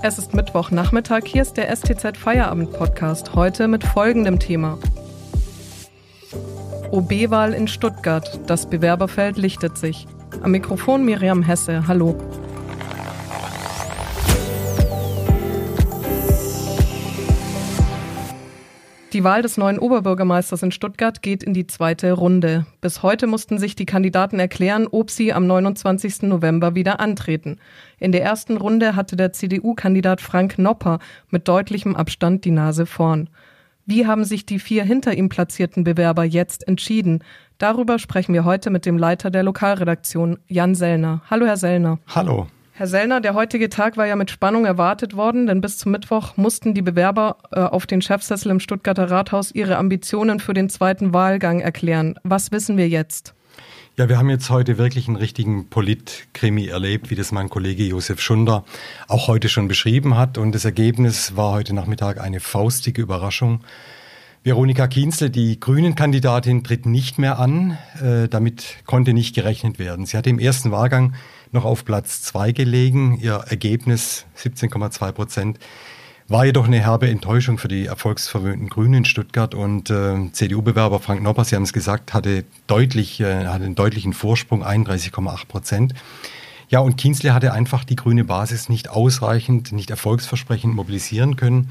Es ist Mittwochnachmittag, hier ist der STZ Feierabend Podcast, heute mit folgendem Thema. OB-Wahl in Stuttgart, das Bewerberfeld lichtet sich. Am Mikrofon Miriam Hesse, hallo. Die Wahl des neuen Oberbürgermeisters in Stuttgart geht in die zweite Runde. Bis heute mussten sich die Kandidaten erklären, ob sie am 29. November wieder antreten. In der ersten Runde hatte der CDU-Kandidat Frank Nopper mit deutlichem Abstand die Nase vorn. Wie haben sich die vier hinter ihm platzierten Bewerber jetzt entschieden? Darüber sprechen wir heute mit dem Leiter der Lokalredaktion, Jan Sellner. Hallo, Herr Sellner. Hallo. Herr Sellner, der heutige Tag war ja mit Spannung erwartet worden, denn bis zum Mittwoch mussten die Bewerber äh, auf den Chefsessel im Stuttgarter Rathaus ihre Ambitionen für den zweiten Wahlgang erklären. Was wissen wir jetzt? Ja, wir haben jetzt heute wirklich einen richtigen Politkrimi erlebt, wie das mein Kollege Josef Schunder auch heute schon beschrieben hat. Und das Ergebnis war heute Nachmittag eine faustige Überraschung. Veronika Kienzle, die Grünen-Kandidatin, tritt nicht mehr an. Äh, damit konnte nicht gerechnet werden. Sie hatte im ersten Wahlgang noch auf Platz zwei gelegen. Ihr Ergebnis 17,2 Prozent war jedoch eine herbe Enttäuschung für die erfolgsverwöhnten Grünen in Stuttgart und äh, CDU-Bewerber Frank Nopper, Sie haben es gesagt, hatte deutlich, äh, hatte einen deutlichen Vorsprung, 31,8 Prozent. Ja, und Kienzle hatte einfach die grüne Basis nicht ausreichend, nicht erfolgsversprechend mobilisieren können.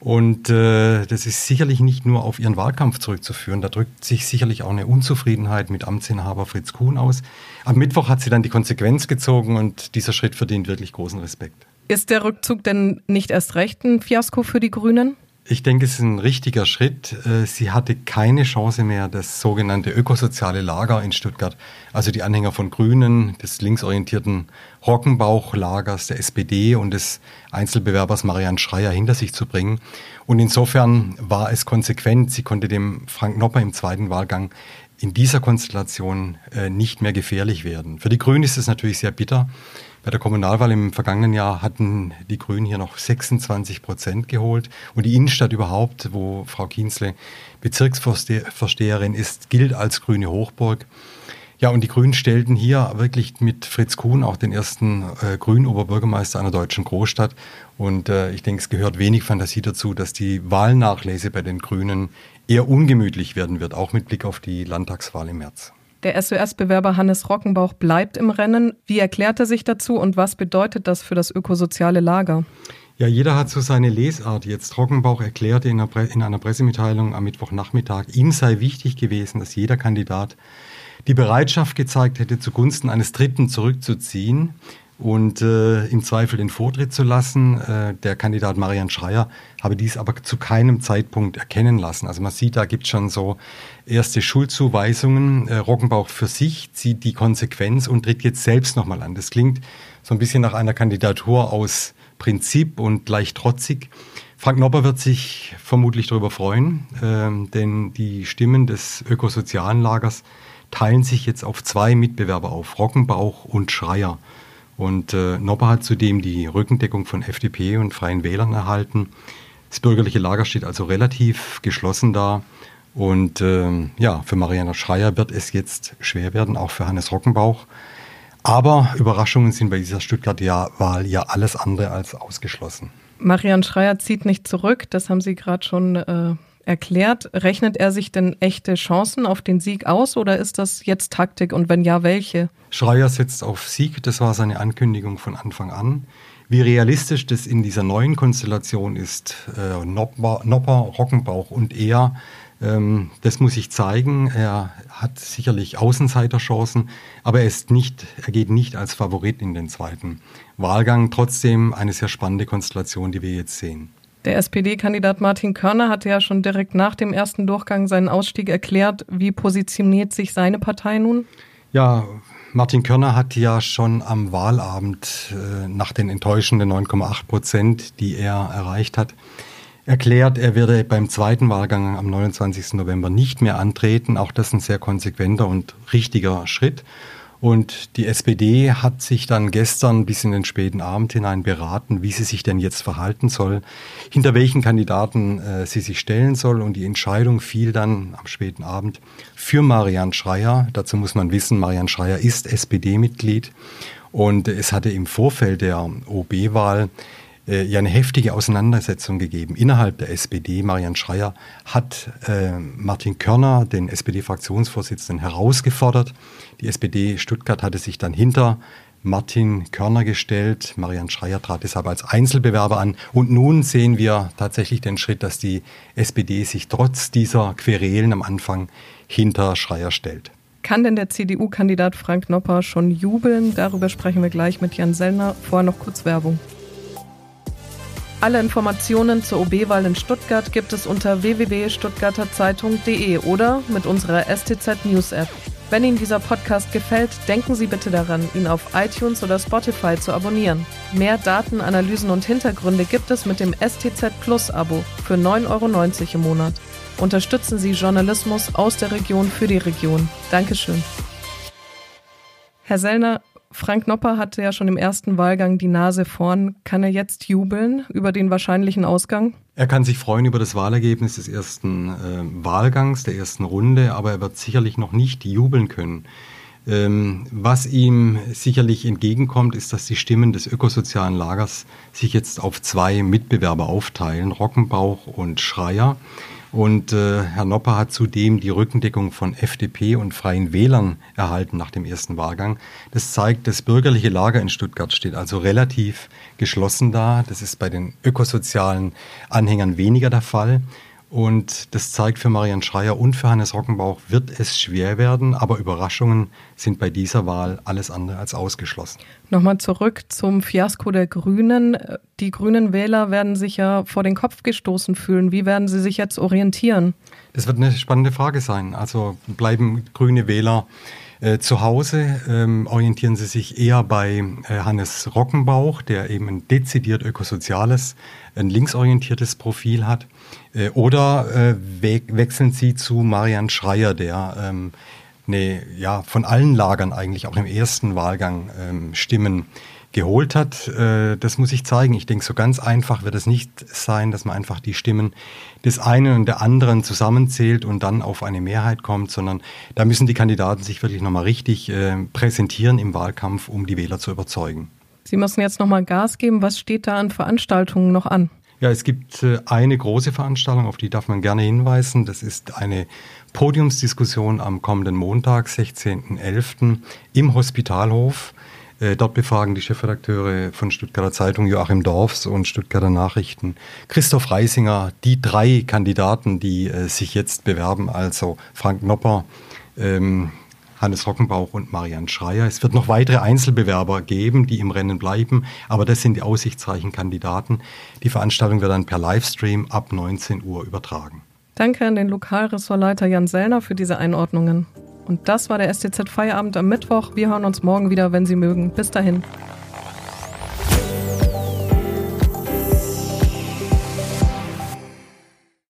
Und äh, das ist sicherlich nicht nur auf ihren Wahlkampf zurückzuführen. Da drückt sich sicherlich auch eine Unzufriedenheit mit Amtsinhaber Fritz Kuhn aus. Am Mittwoch hat sie dann die Konsequenz gezogen und dieser Schritt verdient wirklich großen Respekt. Ist der Rückzug denn nicht erst recht ein Fiasko für die Grünen? Ich denke, es ist ein richtiger Schritt. Äh, sie hatte keine Chance mehr, das sogenannte ökosoziale Lager in Stuttgart, also die Anhänger von Grünen, des linksorientierten Rockenbauchlagers der SPD und des Einzelbewerbers Marianne Schreier hinter sich zu bringen. Und insofern war es konsequent. Sie konnte dem Frank Nopper im zweiten Wahlgang in dieser Konstellation äh, nicht mehr gefährlich werden. Für die Grünen ist es natürlich sehr bitter. Bei der Kommunalwahl im vergangenen Jahr hatten die Grünen hier noch 26 Prozent geholt. Und die Innenstadt überhaupt, wo Frau Kienzle Bezirksvorsteherin ist, gilt als grüne Hochburg. Ja, und die Grünen stellten hier wirklich mit Fritz Kuhn auch den ersten äh, grünen Oberbürgermeister einer deutschen Großstadt. Und äh, ich denke, es gehört wenig Fantasie dazu, dass die Wahlnachlese bei den Grünen eher ungemütlich werden wird, auch mit Blick auf die Landtagswahl im März. Der SOS-Bewerber Hannes Rockenbauch bleibt im Rennen. Wie erklärt er sich dazu und was bedeutet das für das ökosoziale Lager? Ja, jeder hat so seine Lesart. Jetzt Rockenbauch erklärte in einer, in einer Pressemitteilung am Mittwochnachmittag, ihm sei wichtig gewesen, dass jeder Kandidat die Bereitschaft gezeigt hätte, zugunsten eines Dritten zurückzuziehen und äh, im Zweifel den Vortritt zu lassen. Äh, der Kandidat Marian Schreier habe dies aber zu keinem Zeitpunkt erkennen lassen. Also man sieht, da gibt es schon so erste Schuldzuweisungen. Äh, Rockenbauch für sich zieht die Konsequenz und tritt jetzt selbst nochmal an. Das klingt so ein bisschen nach einer Kandidatur aus Prinzip und leicht trotzig. Frank Nopper wird sich vermutlich darüber freuen, äh, denn die Stimmen des ökosozialen Lagers teilen sich jetzt auf zwei Mitbewerber auf, Rockenbauch und Schreier. Und äh, Nopper hat zudem die Rückendeckung von FDP und Freien Wählern erhalten. Das bürgerliche Lager steht also relativ geschlossen da. Und äh, ja, für Mariana Schreier wird es jetzt schwer werden, auch für Hannes Rockenbauch. Aber Überraschungen sind bei dieser Stuttgarter Wahl ja alles andere als ausgeschlossen. Marian Schreier zieht nicht zurück, das haben Sie gerade schon äh, erklärt. Rechnet er sich denn echte Chancen auf den Sieg aus oder ist das jetzt Taktik und wenn ja, welche? Schreier setzt auf Sieg, das war seine Ankündigung von Anfang an. Wie realistisch das in dieser neuen Konstellation ist, äh, Nopper, Nopper, Rockenbauch und er, ähm, das muss ich zeigen. Er hat sicherlich Außenseiterchancen, aber er, ist nicht, er geht nicht als Favorit in den zweiten Wahlgang. Trotzdem eine sehr spannende Konstellation, die wir jetzt sehen. Der SPD-Kandidat Martin Körner hatte ja schon direkt nach dem ersten Durchgang seinen Ausstieg erklärt. Wie positioniert sich seine Partei nun? Ja, Martin Körner hat ja schon am Wahlabend äh, nach den enttäuschenden 9,8 Prozent, die er erreicht hat, erklärt, er werde beim zweiten Wahlgang am 29. November nicht mehr antreten. Auch das ein sehr konsequenter und richtiger Schritt. Und die SPD hat sich dann gestern bis in den späten Abend hinein beraten, wie sie sich denn jetzt verhalten soll, hinter welchen Kandidaten äh, sie sich stellen soll. Und die Entscheidung fiel dann am späten Abend für Marianne Schreier. Dazu muss man wissen, Marianne Schreier ist SPD-Mitglied. Und es hatte im Vorfeld der OB-Wahl äh, ja eine heftige Auseinandersetzung gegeben innerhalb der SPD. Marian Schreier hat äh, Martin Körner, den SPD-Fraktionsvorsitzenden, herausgefordert. Die SPD Stuttgart hatte sich dann hinter Martin Körner gestellt. Marian Schreier trat deshalb als Einzelbewerber an. Und nun sehen wir tatsächlich den Schritt, dass die SPD sich trotz dieser Querelen am Anfang hinter Schreier stellt. Kann denn der CDU-Kandidat Frank Nopper schon jubeln? Darüber sprechen wir gleich mit Jan Sellner. Vorher noch kurz Werbung. Alle Informationen zur OB-Wahl in Stuttgart gibt es unter www.stuttgarterzeitung.de oder mit unserer STZ News App. Wenn Ihnen dieser Podcast gefällt, denken Sie bitte daran, ihn auf iTunes oder Spotify zu abonnieren. Mehr Daten, Analysen und Hintergründe gibt es mit dem STZ Plus Abo für 9,90 Euro im Monat. Unterstützen Sie Journalismus aus der Region für die Region. Dankeschön. Herr Sellner, Frank Nopper hatte ja schon im ersten Wahlgang die Nase vorn. Kann er jetzt jubeln über den wahrscheinlichen Ausgang? Er kann sich freuen über das Wahlergebnis des ersten äh, Wahlgangs, der ersten Runde, aber er wird sicherlich noch nicht jubeln können. Ähm, was ihm sicherlich entgegenkommt, ist, dass die Stimmen des ökosozialen Lagers sich jetzt auf zwei Mitbewerber aufteilen, Rockenbauch und Schreier. Und äh, Herr Nopper hat zudem die Rückendeckung von FDP und Freien Wählern erhalten nach dem ersten Wahlgang. Das zeigt, das bürgerliche Lager in Stuttgart steht also relativ geschlossen da. Das ist bei den ökosozialen Anhängern weniger der Fall. Und das zeigt für Marian Schreier und für Hannes Rockenbauch, wird es schwer werden, aber Überraschungen sind bei dieser Wahl alles andere als ausgeschlossen. Nochmal zurück zum Fiasko der Grünen. Die grünen Wähler werden sich ja vor den Kopf gestoßen fühlen. Wie werden sie sich jetzt orientieren? Das wird eine spannende Frage sein. Also bleiben grüne Wähler äh, zu Hause ähm, orientieren sie sich eher bei äh, Hannes Rockenbauch, der eben ein dezidiert ökosoziales, ein linksorientiertes Profil hat. Äh, oder äh, we wechseln sie zu Marian Schreier, der ähm, ne, ja, von allen Lagern eigentlich auch im ersten Wahlgang ähm, Stimmen geholt hat. Äh, das muss ich zeigen. Ich denke, so ganz einfach wird es nicht sein, dass man einfach die Stimmen des einen und der anderen zusammenzählt und dann auf eine Mehrheit kommt, sondern da müssen die Kandidaten sich wirklich nochmal richtig äh, präsentieren im Wahlkampf, um die Wähler zu überzeugen. Sie müssen jetzt nochmal Gas geben. Was steht da an Veranstaltungen noch an? Ja, es gibt äh, eine große Veranstaltung, auf die darf man gerne hinweisen. Das ist eine Podiumsdiskussion am kommenden Montag, 16.11. im Hospitalhof. Äh, dort befragen die Chefredakteure von Stuttgarter Zeitung Joachim Dorfs und Stuttgarter Nachrichten Christoph Reisinger, die drei Kandidaten, die äh, sich jetzt bewerben, also Frank Nopper, ähm, Hannes Rockenbauch und Marianne Schreier. Es wird noch weitere Einzelbewerber geben, die im Rennen bleiben, aber das sind die aussichtsreichen Kandidaten. Die Veranstaltung wird dann per Livestream ab 19 Uhr übertragen. Danke an den Lokalressortleiter Jan Sellner für diese Einordnungen. Und das war der STZ Feierabend am Mittwoch. Wir hören uns morgen wieder, wenn Sie mögen. Bis dahin.